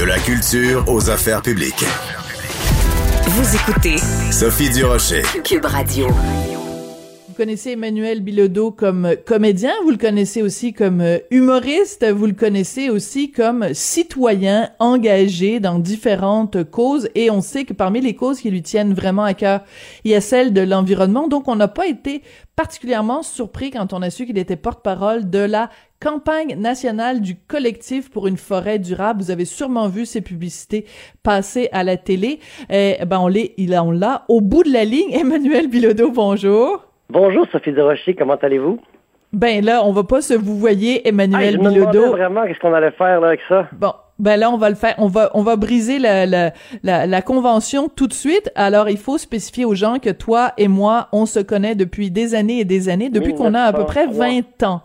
De la culture aux affaires publiques. Vous écoutez Sophie Durocher. Cube Radio. Vous connaissez Emmanuel Bilodeau comme comédien, vous le connaissez aussi comme euh, humoriste, vous le connaissez aussi comme citoyen engagé dans différentes causes et on sait que parmi les causes qui lui tiennent vraiment à cœur, il y a celle de l'environnement. Donc on n'a pas été particulièrement surpris quand on a su qu'il était porte-parole de la campagne nationale du collectif pour une forêt durable. Vous avez sûrement vu ces publicités passer à la télé. Eh ben on l'est, il on l'a au bout de la ligne. Emmanuel Bilodeau, bonjour. Bonjour Sophie Rocher, comment allez-vous? Ben là, on va pas se vous voyez Emmanuel je me Bilodeau. vraiment qu'est-ce qu'on allait faire là avec ça. Bon, ben là, on va le faire. On va, on va briser la, la, la, la, convention tout de suite. Alors, il faut spécifier aux gens que toi et moi, on se connaît depuis des années et des années, depuis qu'on a à peu près 20 ans.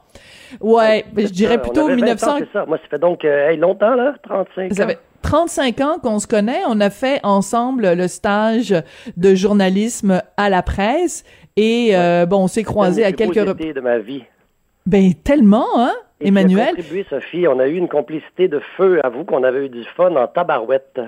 Ouais, je dirais plutôt 1900. Ans, ça. Moi, ça fait donc euh, longtemps là, 35 ça ans. Fait 35 ans qu'on se connaît. On a fait ensemble le stage de journalisme à la presse et euh, bon, on s'est croisés à quelques reprises de ma vie. Ben tellement, hein, Et Emmanuel. contribué, Sophie. On a eu une complicité de feu. à vous qu'on avait eu du fun en tabarouette.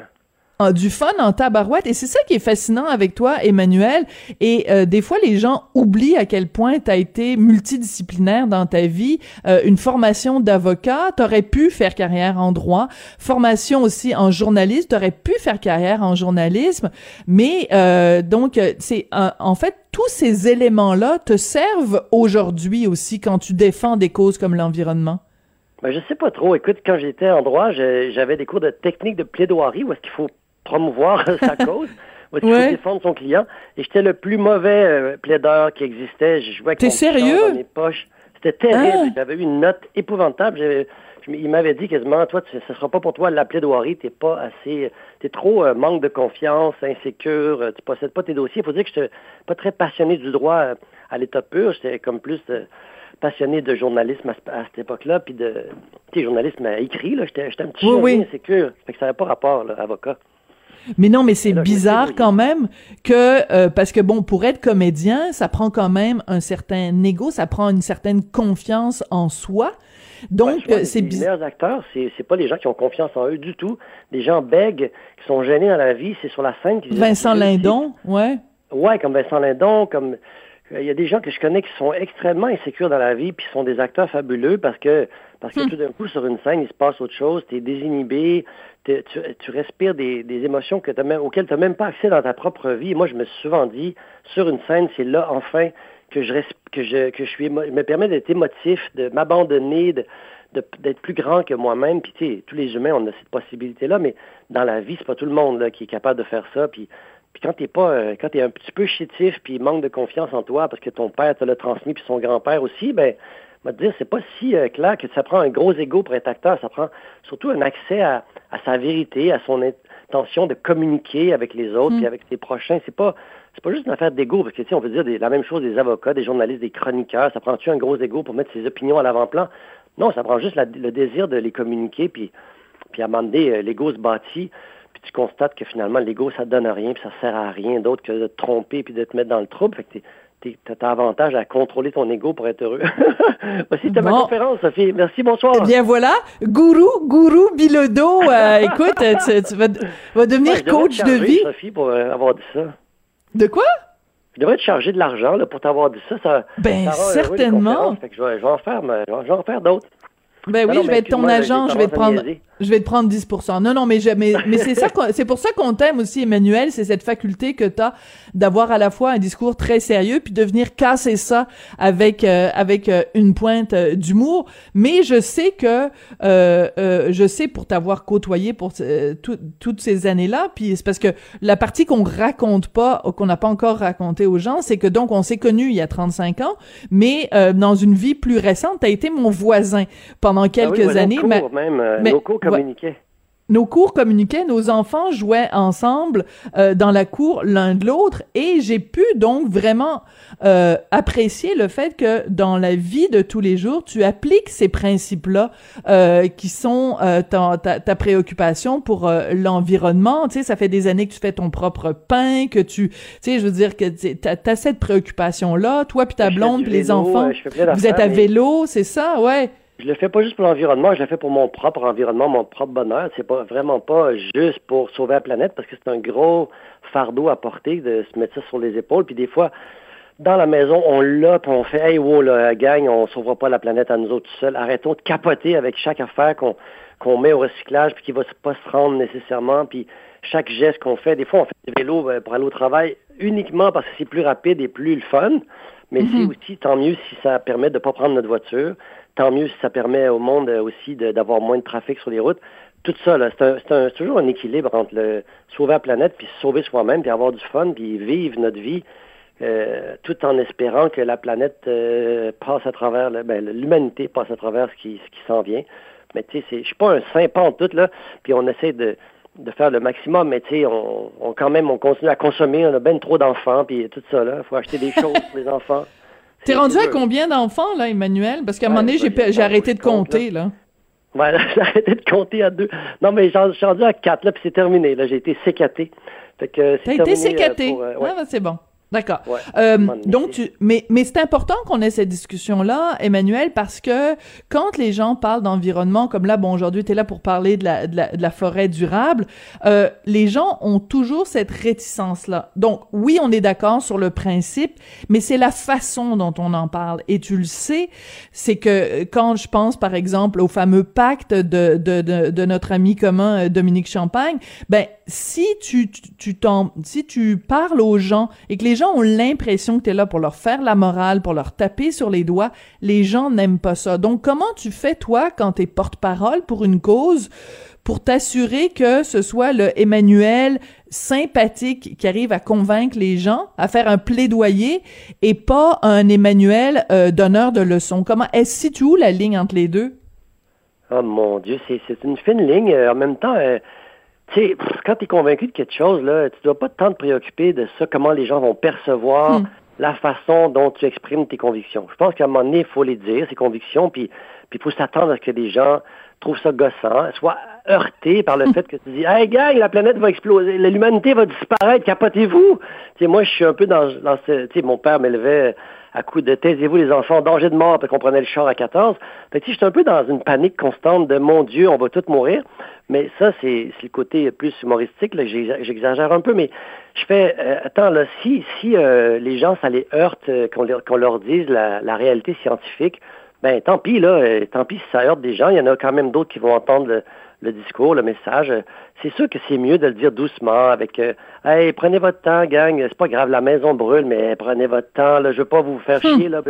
Du fun en tabarouette. Et c'est ça qui est fascinant avec toi, Emmanuel. Et euh, des fois, les gens oublient à quel point tu as été multidisciplinaire dans ta vie. Euh, une formation d'avocat, tu aurais pu faire carrière en droit. Formation aussi en journaliste, tu aurais pu faire carrière en journalisme. Mais euh, donc, c'est en fait, tous ces éléments-là te servent aujourd'hui aussi quand tu défends des causes comme l'environnement. Ben, je sais pas trop. Écoute, quand j'étais en droit, j'avais des cours de technique de plaidoirie où est-ce qu'il faut promouvoir sa cause. Est-ce qu'il défendre son client. Et j'étais le plus mauvais euh, plaideur qui existait. Je jouais T'es sérieux? dans mes poches. C'était terrible. Ah. J'avais eu une note épouvantable. J'avais- il m'avait dit quasiment, toi, tu- ce sera pas pour toi la plaidoirie. T'es pas assez, t'es trop euh, manque de confiance, insécure. euh, tu possèdes pas tes dossiers. Il faut dire que j'étais pas très passionné du droit euh, à l'état pur. J'étais comme plus euh, passionné de journalisme à, à cette époque-là, puis de, tu sais, journalisme euh, écrit. Là, j'étais, j'étais un petit oui. insécure. Fait que ça n'avait pas rapport, là, avocat. Mais non, mais c'est bizarre quand même que euh, parce que bon, pour être comédien, ça prend quand même un certain ego, ça prend une certaine confiance en soi. Donc Ouais, euh, c'est les bizarre. meilleurs acteurs, c'est, c'est pas les gens qui ont confiance en eux du tout. Les gens bègues, qui sont gênés dans la vie, c'est sur la scène. Qui Vincent Lindon, ouais. Ouais, comme Vincent Lindon, comme il y a des gens que je connais qui sont extrêmement insécures dans la vie, puis sont des acteurs fabuleux parce que parce que Hmm. tout d'un coup sur une scène il se passe autre chose, t'es désinhibé, t'es- tu, tu respires des, des émotions que t'as même, auxquelles tu n'as même pas accès dans ta propre vie. Et moi, je me suis souvent dit sur une scène, c'est là enfin que je que je que je suis émo- me permet d'être émotif, de m'abandonner, de de- d'être plus grand que moi-même. Puis tu sais, tous les humains, on a cette possibilité-là, mais dans la vie, c'est pas tout le monde là, qui est capable de faire ça. Puis, puis quand t'es pas, euh, quand t'es un petit peu chétif, puis manque de confiance en toi, parce que ton père te l'a transmis, puis son grand-père aussi, ben, va te dire, c'est pas si euh, clair que ça prend un gros ego pour être acteur. Ça prend surtout un accès à, à sa vérité, à son intention de communiquer avec les autres, Mm. puis avec ses prochains. C'est pas, c'est pas juste une affaire d'ego, parce que tu sais, on peut dire des- la même chose des avocats, des journalistes, des chroniqueurs. Ça prend-tu un gros ego pour mettre ses opinions à l'avant-plan? Non, ça prend juste la- le désir de les communiquer, puis, puis à un moment donné, euh, l'ego se bâtit, puis tu constates que finalement, l'ego, ça donne rien, puis ça sert à rien d'autre que de te tromper, puis de te mettre dans le trouble. Fait que t'as avantage à contrôler ton ego pour être heureux. Voici ta ma conférence, Sophie. Merci, bonsoir. Eh bien voilà, gourou, gourou Bilodeau, euh, écoute, euh, tu, tu vas, vas devenir Ouais, coach te de vie. Sophie, pour euh, avoir dit ça. De quoi? Je devrais te charger de l'argent pour t'avoir dit ça. ça Ben, ça certainement. Fait que je vais, je vais en faire, mais je vais en faire d'autres. Ben Non, oui, non, je vais être ton agent, je vais te prendre. Je vais te prendre 10 Non, non, mais, mais, mais c'est ça, c'est pour ça qu'on t'aime aussi, Emmanuel, c'est cette faculté que tu as d'avoir à la fois un discours très sérieux puis de venir casser ça avec euh, avec euh, une pointe euh, d'humour. Mais je sais que je sais pour t'avoir côtoyé pour toutes ces années-là, puis c'est parce que la partie qu'on raconte pas, qu'on n'a pas encore raconté aux gens, c'est que donc on s'est connus il y a 35 ans, mais dans une vie plus récente, tu as été mon voisin pendant ah quelques années. mais, même, mais, nos cours communiquaient, nos enfants jouaient ensemble euh, dans la cour l'un de l'autre et j'ai pu donc vraiment euh, apprécier le fait que dans la vie de tous les jours, tu appliques ces principes-là euh, qui sont ta, ta, préoccupation pour l'environnement. Tu sais, ça fait des années que tu fais ton propre pain, que tu, tu sais, je veux dire que tu as, cette préoccupation-là, toi puis ta blonde puis les enfants, vous êtes à vélo, c'est ça, ouais. Je le fais pas juste pour l'environnement, je le fais pour mon propre environnement, mon propre bonheur. C'est pas vraiment pas juste pour sauver la planète parce que c'est un gros fardeau à porter de se mettre ça sur les épaules. Puis des fois, dans la maison, on l'a, puis on fait Hey wow, la gang, on sauvera pas la planète à nous autres tout seuls. Arrêtons de capoter avec chaque affaire qu'on qu'on met au recyclage puis qui va pas se rendre nécessairement. Puis chaque geste qu'on fait, des fois on fait du vélo ben, pour aller au travail uniquement parce que c'est plus rapide et plus le fun. Mais c'est mm-hmm. aussi tant mieux si ça permet de ne pas prendre notre voiture, tant mieux si ça permet au monde euh, aussi d'avoir moins de trafic sur les routes. Tout ça, c'est toujours un équilibre entre le sauver la planète, puis sauver soi-même, puis avoir du fun, puis vivre notre vie, euh, tout en espérant que la planète euh, passe à travers, ben, l'humanité passe à travers ce qui, s'en vient. Mais tu sais, je suis pas un pas en tout, là, puis on essaie de, faire le maximum, mais tu sais, on, on, quand même, on continue à consommer, on a bien trop d'enfants, puis tout ça, là, il faut acheter des choses pour les enfants. T'es rendu à combien d'enfants, là, Emmanuel? Parce qu'à un moment donné, j'ai arrêté de compter, là. Ouais, j'ai arrêté de compter à deux. Non, mais j'en suis rendu à quatre, là, puis c'est terminé. Là, j'ai été sécaté. T'as été sécaté? Euh, ah, ben, c'est bon. D'accord. euh, donc, tu, mais, mais c'est important qu'on ait cette discussion-là, Emmanuel, parce que quand les gens parlent d'environnement, comme là, bon, aujourd'hui, tu es là pour parler de la, de la, de la forêt durable, euh, les gens ont toujours cette réticence-là. Donc, oui, on est d'accord sur le principe, mais c'est la façon dont on en parle. Et tu le sais, c'est que quand je pense, par exemple, au fameux pacte de, de, de, de notre ami commun euh, Dominique Champagne, ben, si tu, tu, tu si tu parles aux gens et que les gens ont l'impression que tu es là pour leur faire la morale, pour leur taper sur les doigts, les gens n'aiment pas ça. Donc, comment tu fais, toi, quand tu es porte-parole pour une cause, pour t'assurer que ce soit le Emmanuel sympathique qui arrive à convaincre les gens, à faire un plaidoyer, et pas un Emmanuel euh, donneur de leçons? Comment, est-ce situe où la ligne entre les deux? Oh mon Dieu, c'est une fine ligne. En même temps, euh, tu sais, quand tu es convaincu de quelque chose, là, tu dois pas tant te préoccuper de ça, comment les gens vont percevoir hmm. la façon dont tu exprimes tes convictions. Je pense qu'à un moment donné, il faut les dire, ces convictions, puis il faut s'attendre à ce que les gens trouvent ça gossant, soient heurtés par le hmm. fait que tu dis Hey gang, la planète va exploser, l'humanité va disparaître, capotez-vous. Tu sais, moi, je suis un peu dans, dans ce. Tu sais, mon père m'élevait à coup de taisez-vous les enfants, danger de mort, puis qu'on prenait le char à 14. Fait que, j'étais un peu dans une panique constante de mon Dieu, on va tous mourir. Mais ça, c'est le côté plus humoristique. J'exagère un peu, mais je fais euh, attends là, si si euh, les gens ça les heurte euh, qu'on leur dise la, la, réalité scientifique, ben tant pis là, tant pis si ça heurte des gens. Il y en a quand même d'autres qui vont entendre le, le discours, le message. C'est sûr que c'est mieux de le dire doucement, avec euh, Hey, prenez votre temps, gang, c'est pas grave, la maison brûle, mais prenez votre temps, là, je veux pas vous faire hmm. chier, là.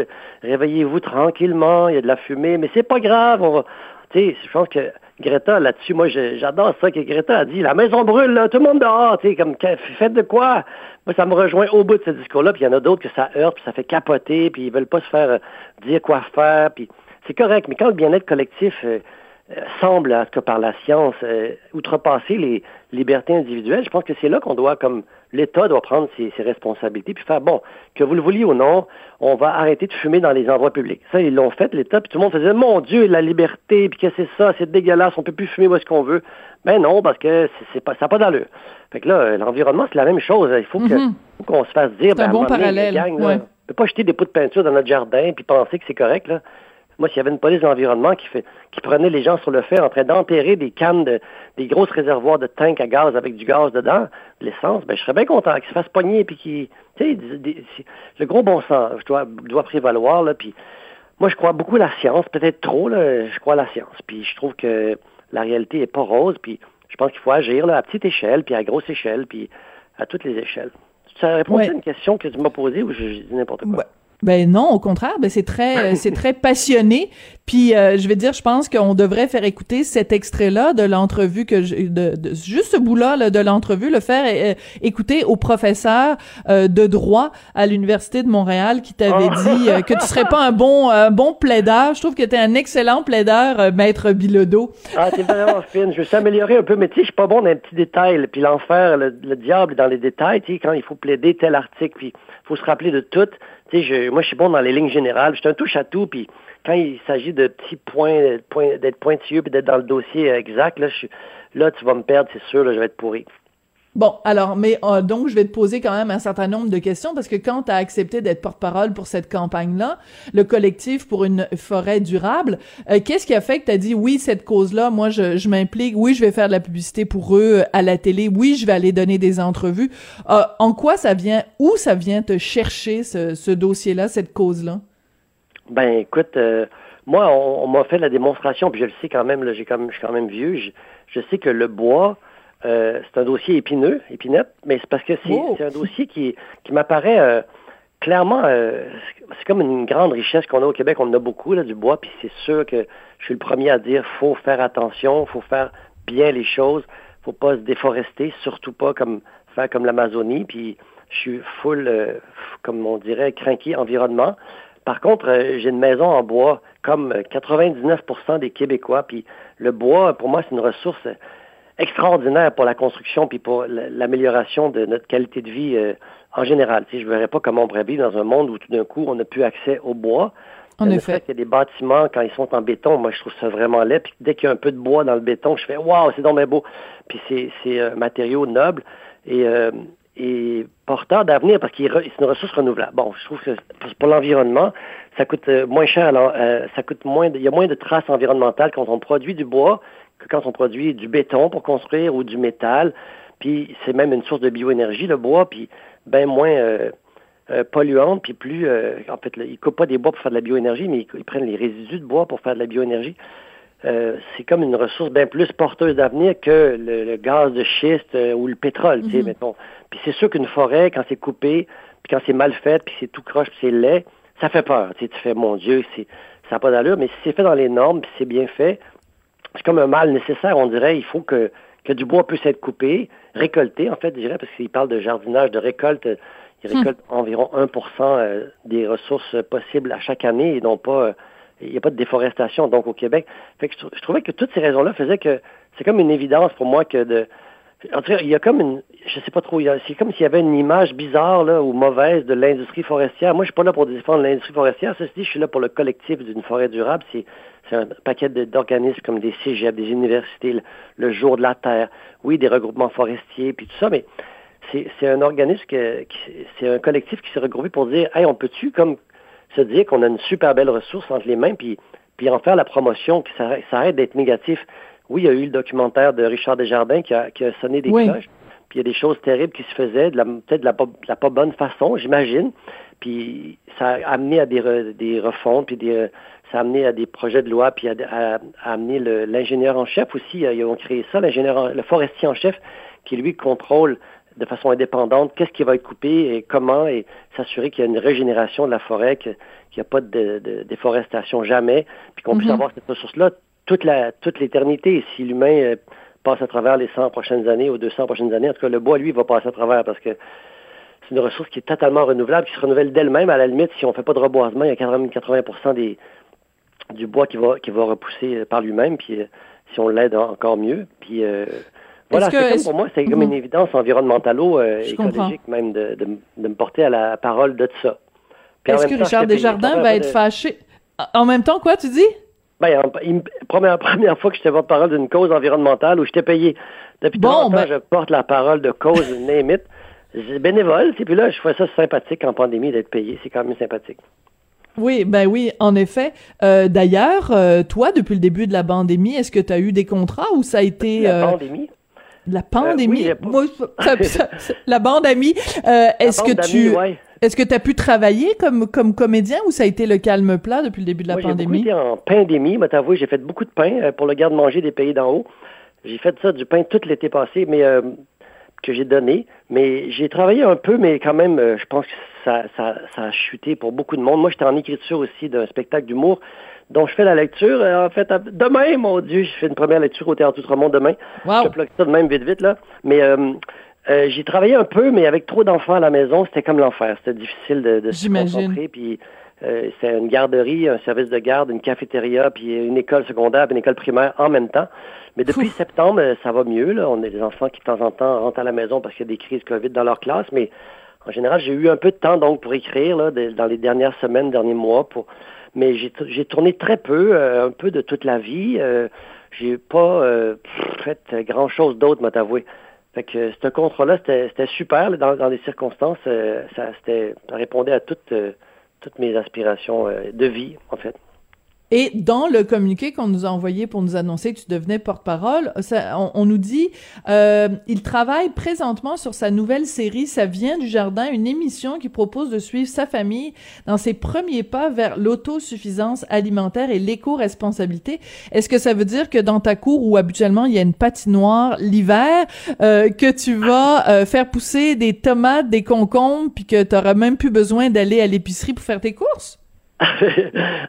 Réveillez-vous tranquillement, il y a de la fumée, mais c'est pas grave, on va. Tu sais, je pense que Greta, là-dessus, moi, j'adore ça que Greta a dit. La maison brûle, là, tout le monde dehors, tu sais, comme, faites de quoi? Moi, ça me rejoint au bout de ce discours-là, puis il y en a d'autres que ça heurte, puis ça fait capoter, puis ils veulent pas se faire euh, dire quoi faire, puis c'est correct, mais quand le bien-être collectif, euh, semble, en tout cas par la science, euh, outrepasser les libertés individuelles, je pense que c'est là qu'on doit, comme l'État doit prendre ses, responsabilités, puis faire, bon, que vous le vouliez ou non, on va arrêter de fumer dans les endroits publics. Ça, ils l'ont fait, l'État, puis tout le monde faisait, mon Dieu, la liberté, puis que c'est ça, c'est dégueulasse, on peut plus fumer où est-ce qu'on veut. Ben non, parce que c'est pas, ça n'a pas d'allure. Fait que là, l'environnement, c'est la même chose. Il faut mm-hmm. qu'on se fasse dire, ben, un bon parallèle. ne peut pas jeter des pots de peinture dans notre jardin puis penser que c'est correct, là. Moi, s'il y avait une police d'environnement qui fait, qui prenait les gens sur le fait en train d'enterrer des cannes de, des grosses réservoirs de tanks à gaz avec du gaz dedans, de l'essence, ben, je serais bien content qu'ils se fassent pogner puis qu'ils, tu sais, le gros bon sens doit, doit prévaloir, là, puis moi, je crois beaucoup à la science, peut-être trop, là, je crois à la science. Puis je trouve que la réalité est pas rose, puis je pense qu'il faut agir là, à petite échelle, puis à grosse échelle, puis à toutes les échelles. Ça répond à une question que tu m'as posée ou je, dis n'importe quoi? Ben non, au contraire, ben c'est très c'est très passionné. Puis euh, je vais dire, je pense qu'on devrait faire écouter cet extrait-là de l'entrevue que je, de, de, juste ce bout-là de l'entrevue, le faire euh, écouter au professeur euh, de droit à l'université de Montréal qui t'avait oh. dit que tu serais pas un bon un bon plaideur. Je trouve que tu es un excellent plaideur, maître Bilodeau. Ah, t'es vraiment fine. Je veux s'améliorer un peu, mais tu sais, je suis pas bon dans les petits détails. Puis l'enfer, le, le, diable dans les détails. Tu sais, quand il faut plaider tel article, puis faut se rappeler de tout. Tu sais, je, moi, je suis bon dans les lignes générales. Je suis un touche-à-tout, puis quand il s'agit de petits points, d'être pointilleux puis d'être dans le dossier exact, là, là, tu vas me perdre, c'est sûr, là, je vais être pourri. Bon, alors, mais euh, donc, je vais te poser quand même un certain nombre de questions parce que quand tu as accepté d'être porte-parole pour cette campagne-là, le collectif pour une forêt durable, euh, qu'est-ce qui a fait que tu as dit oui, cette cause-là, moi, je, m'implique, oui, je vais faire de la publicité pour eux à la télé, oui, je vais aller donner des entrevues. Euh, en quoi ça vient, où ça vient te chercher ce, dossier-là, cette cause-là? Ben, écoute, moi, on, m'a fait la démonstration, puis je le sais quand même, là, j'ai je suis quand même vieux, je sais que le bois, euh, c'est un dossier épineux, épinette, mais c'est parce que c'est un dossier qui, qui m'apparaît euh, clairement, euh, c'est comme une grande richesse qu'on a au Québec. On en a beaucoup là, du bois, puis c'est sûr que je suis le premier à dire faut faire attention, faut faire bien les choses, faut pas se déforester, surtout pas comme faire comme l'Amazonie. Puis je suis full, comme on dirait, craqué environnement. Par contre, j'ai une maison en bois, comme 99% des Québécois. Puis le bois, pour moi, c'est une ressource extraordinaire pour la construction puis pour l'amélioration de notre qualité de vie euh, en général. Tu sais, je ne verrais pas comment on pourrait vivre dans un monde où tout d'un coup, on n'a plus accès au bois. En effet. Il y a des bâtiments, quand ils sont en béton, moi, je trouve ça vraiment laid. Puis dès qu'il y a un peu de bois dans le béton, je fais « Waouh, c'est donc beau! » Puis c'est un matériau noble et, euh, et porteur d'avenir parce qu'il c'est une ressource renouvelable. Bon, je trouve que pour l'environnement, ça coûte euh, moins cher, alors, ça coûte moins, il y a moins de traces environnementales quand on produit du bois que quand on produit du béton pour construire ou du métal. Puis c'est même une source de bioénergie, le bois, puis bien moins euh, euh, polluante, puis plus... Euh, en fait, ils ne coupent pas des bois pour faire de la bioénergie, mais ils, prennent les résidus de bois pour faire de la bioénergie. c'est comme une ressource bien plus porteuse d'avenir que le, gaz de schiste ou le pétrole, tu sais, mettons. Puis c'est sûr qu'une forêt, quand c'est coupé, puis quand c'est mal fait, puis c'est tout croche, puis c'est laid, ça fait peur. Tu, sais, tu fais, mon Dieu, c'est, ça n'a pas d'allure, mais si c'est fait dans les normes, puis c'est bien fait, c'est comme un mal nécessaire, on dirait. Il faut que, que du bois puisse être coupé, récolté, en fait, je dirais, parce qu'il parle de jardinage, de récolte. Il hmm. récolte environ 1% euh, des ressources possibles à chaque année et non pas. Euh, il n'y a pas de déforestation, donc, au Québec. Fait que je, trouvais que toutes ces raisons-là faisaient que c'est comme une évidence pour moi que de. En tout cas, il y a comme une. Je sais pas trop. C'est comme s'il y avait une image bizarre ou mauvaise de l'industrie forestière. Moi, je suis pas là pour défendre l'industrie forestière. Ceci dit, je suis là pour le collectif d'une forêt durable. C'est c'est un paquet d'organismes comme des cégeps, des universités, le, Jour de la Terre, oui, des regroupements forestiers, puis tout ça, mais c'est un organisme, c'est un collectif qui s'est regroupé pour dire, hey, on peut-tu comme se dire qu'on a une super belle ressource entre les mains, puis, puis en faire la promotion, que ça, arrête d'être négatif? Oui, il y a eu le documentaire de Richard Desjardins qui a, qui a sonné des cloches, puis il y a des choses terribles qui se faisaient, peut-être de la, la pas bonne façon, j'imagine, puis ça a amené à des, des refontes, puis des ça a amené à des projets de loi, puis à, amené l'ingénieur en chef aussi. Ils ont créé ça, l'ingénieur, le forestier en chef, qui lui contrôle de façon indépendante qu'est-ce qui va être coupé et comment, et s'assurer qu'il y a une régénération de la forêt, qu'il n'y a pas de, déforestation jamais, puis qu'on puisse mm-hmm. avoir cette ressource-là toute la toute l'éternité. Si l'humain euh, passe à travers les 100 prochaines années ou 200 prochaines années, en tout cas, le bois, lui, va passer à travers parce que c'est une ressource qui est totalement renouvelable, qui se renouvelle d'elle-même. À la limite, si on ne fait pas de reboisement, il y a 80, 80 des, du bois qui va, qui va repousser par lui-même, puis euh, si on l'aide encore mieux. Puis euh, voilà, c'est comme pour moi, c'est comme une mhm. évidence environnementalo euh, écologique même de, de, me porter à la parole de ça. Est-ce que Richard Desjardins va être fâché? En même temps, quoi, tu dis? Ben, première, première fois que je te parole d'une cause environnementale où je t'ai payé. Depuis bon, ben... je porte la parole de cause, name it. bénévole, et puis là, je fais ça sympathique en pandémie d'être payé. C'est quand même sympathique. Oui, ben oui, en effet. Euh, d'ailleurs, euh, toi, depuis le début de la pandémie, est-ce que tu as eu des contrats ou ça a été... La euh, pandémie? La pandémie? la pandémie. est-ce que tu... Est-ce que tu as pu travailler comme, comme comédien ou ça a été le calme plat depuis le début de la Moi, pandémie? J'ai en pandémie, mais t'avouer, j'ai fait beaucoup de pain euh, pour le garde-manger des pays d'en haut. J'ai fait ça, du pain tout l'été passé, mais euh, que j'ai donné. Mais j'ai travaillé un peu, mais quand même, euh, je pense que ça, ça, ça a chuté pour beaucoup de monde. Moi, j'étais en écriture aussi d'un spectacle d'humour dont je fais la lecture. Euh, en fait, demain, mon Dieu, je fais une première lecture au Théâtre Outremont demain. Wow. Je bloque ça de même vite, vite, là. Mais euh, euh, j'ai travaillé un peu, mais avec trop d'enfants à la maison, c'était comme l'enfer. C'était difficile de, de se concentrer. Puis euh, c'est une garderie, un service de garde, une cafétéria, puis une école secondaire, puis une école primaire en même temps. Mais depuis septembre, euh, ça va mieux. Là. On a des enfants qui, de temps en temps, rentrent à la maison parce qu'il y a des crises COVID dans leur classe. Mais en général, j'ai eu un peu de temps donc pour écrire là, de- dans les dernières semaines, derniers mois. Pour... Mais j'ai tourné très peu, euh, un peu de toute la vie. Euh, j'ai pas fait grand-chose d'autre, m'a t'avouer. Fait que ce contrat-là, c'était super là, dans, dans les circonstances. ça, ça répondait à toutes, toutes mes aspirations euh, de vie, en fait. Et dans le communiqué qu'on nous a envoyé pour nous annoncer que tu devenais porte-parole, on nous dit euh, il travaille présentement sur sa nouvelle série Ça vient du jardin, une émission qui propose de suivre sa famille dans ses premiers pas vers l'autosuffisance alimentaire et l'éco-responsabilité. Est-ce que ça veut dire que dans ta cour où habituellement il y a une patinoire l'hiver, euh, que tu vas euh, faire pousser des tomates, des concombres, puis que tu n'auras même plus besoin d'aller à l'épicerie pour faire tes courses?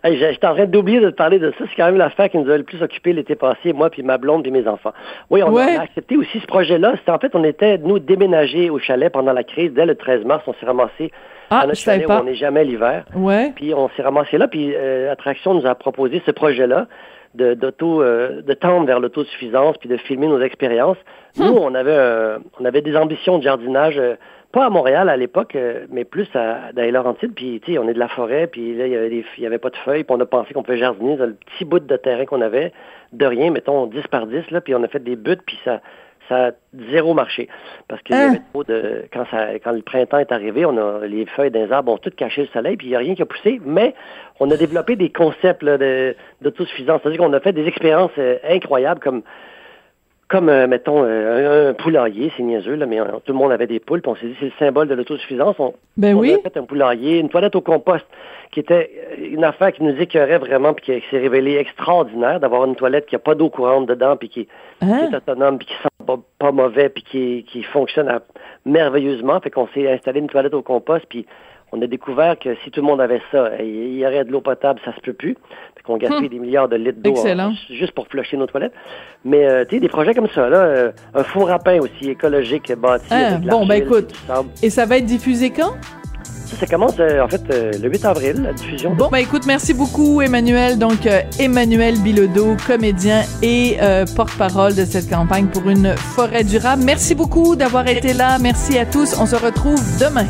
J'étais en train d'oublier de te parler de ça. C'est quand même l'affaire qui nous a le plus occupé l'été passé, moi puis ma blonde puis mes enfants. Oui, on, Ouais. a accepté aussi ce projet-là. C'était en fait, on était, nous, déménagés au chalet pendant la crise. Dès le 13 mars, on s'est ramassé Ah, à notre chalet où on n'est jamais l'hiver. Ouais. Puis on s'est ramassé là, puis euh, Attraction nous a proposé ce projet-là de, d'auto, euh, de tendre vers l'autosuffisance, puis de filmer nos expériences. Hum. Nous, on avait, euh, on avait des ambitions de jardinage, euh, pas à Montréal à l'époque, euh, mais plus à, dans les Laurentides. Puis, tu sais, on est de la forêt, puis là, il y avait, des, il y avait pas de feuilles, puis on a pensé qu'on pouvait jardiner dans le petit bout de terrain qu'on avait, de rien, mettons 10 par 10, là, puis on a fait des buts, puis ça, ça a zéro marché. Parce y Hein? avait trop de. Quand, ça, quand le printemps est arrivé, on a les feuilles des arbres ont toutes caché le soleil, puis il n'y a rien qui a poussé, mais on a développé des concepts là, de, d'autosuffisance. C'est-à-dire qu'on a fait des expériences euh, incroyables comme comme, euh, mettons, euh, un, un poulailler, c'est niaiseux, là, mais euh, tout le monde avait des poules, puis on s'est dit c'est le symbole de l'autosuffisance. On, Ben on oui. a fait un poulailler, une toilette au compost, qui était euh, une affaire qui nous écœurait vraiment, puis qui s'est révélée extraordinaire, d'avoir une toilette qui a pas d'eau courante dedans, puis qui, qui Hein? est autonome, puis qui sent pas, pas mauvais, puis qui, qui fonctionne à- merveilleusement. Fait qu'on s'est installé une toilette au compost, puis on a découvert que si tout le monde avait ça, il y aurait de l'eau potable, ça se peut plus. Fait qu'on gaspille Hum. des milliards de litres d'eau Excellent. juste pour flusher nos toilettes. Mais euh, tu sais, des projets comme ça, là, euh, un four à pain aussi écologique bâti Ah, avec bon, ben écoute. Et ça va être diffusé quand? Ça, commence euh, en fait euh, le 8 avril, la diffusion. Bon, ben écoute, merci beaucoup Emmanuel. Donc, euh, Emmanuel Bilodeau, comédien et porte-parole de cette campagne pour une forêt durable. Merci beaucoup d'avoir été là. Merci à tous. On se retrouve demain.